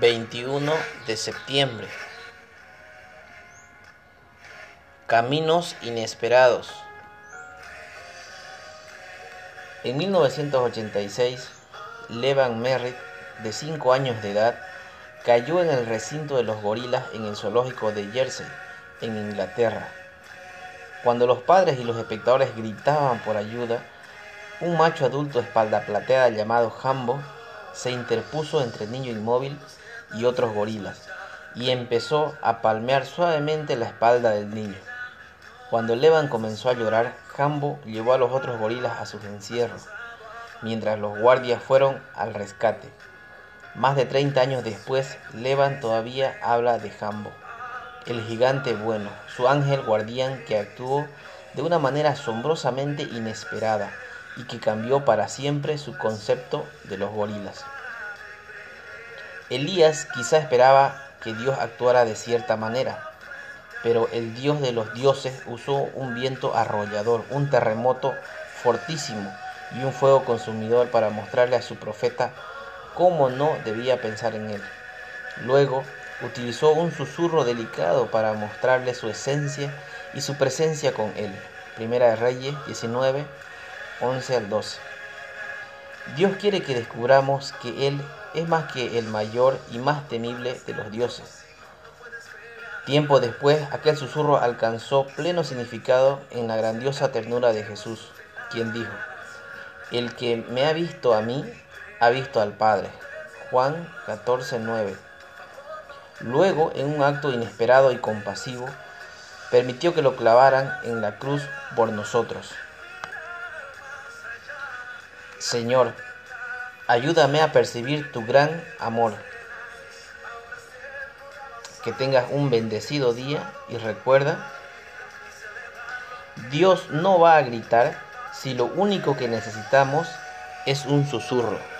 21 de septiembre. Caminos inesperados. En 1986, Levan Merritt, de 5 años de edad, cayó en el recinto de los gorilas en el zoológico de Jersey, en Inglaterra. Cuando los padres y los espectadores gritaban por ayuda, un macho adulto espalda plateada llamado Hambo se interpuso entre niño inmóvil y otros gorilas y empezó a palmear suavemente la espalda del niño. Cuando Levan comenzó a llorar, Hambo llevó a los otros gorilas a sus encierros, mientras los guardias fueron al rescate. Más de 30 años después, Levan todavía habla de Hambo, el gigante bueno, su ángel guardián que actuó de una manera asombrosamente inesperada y que cambió para siempre su concepto de los gorilas. Elías quizá esperaba que Dios actuara de cierta manera, pero el Dios de los dioses usó un viento arrollador, un terremoto fortísimo y un fuego consumidor para mostrarle a su profeta cómo no debía pensar en él. Luego utilizó un susurro delicado para mostrarle su esencia y su presencia con él. Primera de Reyes 19, 11 al 12. Dios quiere que descubramos que Él es más que el mayor y más temible de los dioses. Tiempo después, aquel susurro alcanzó pleno significado en la grandiosa ternura de Jesús, quien dijo, El que me ha visto a mí, ha visto al Padre. Juan 14, 9. Luego, en un acto inesperado y compasivo, permitió que lo clavaran en la cruz por nosotros. Señor, ayúdame a percibir tu gran amor. Que tengas un bendecido día y recuerda, Dios no va a gritar si lo único que necesitamos es un susurro.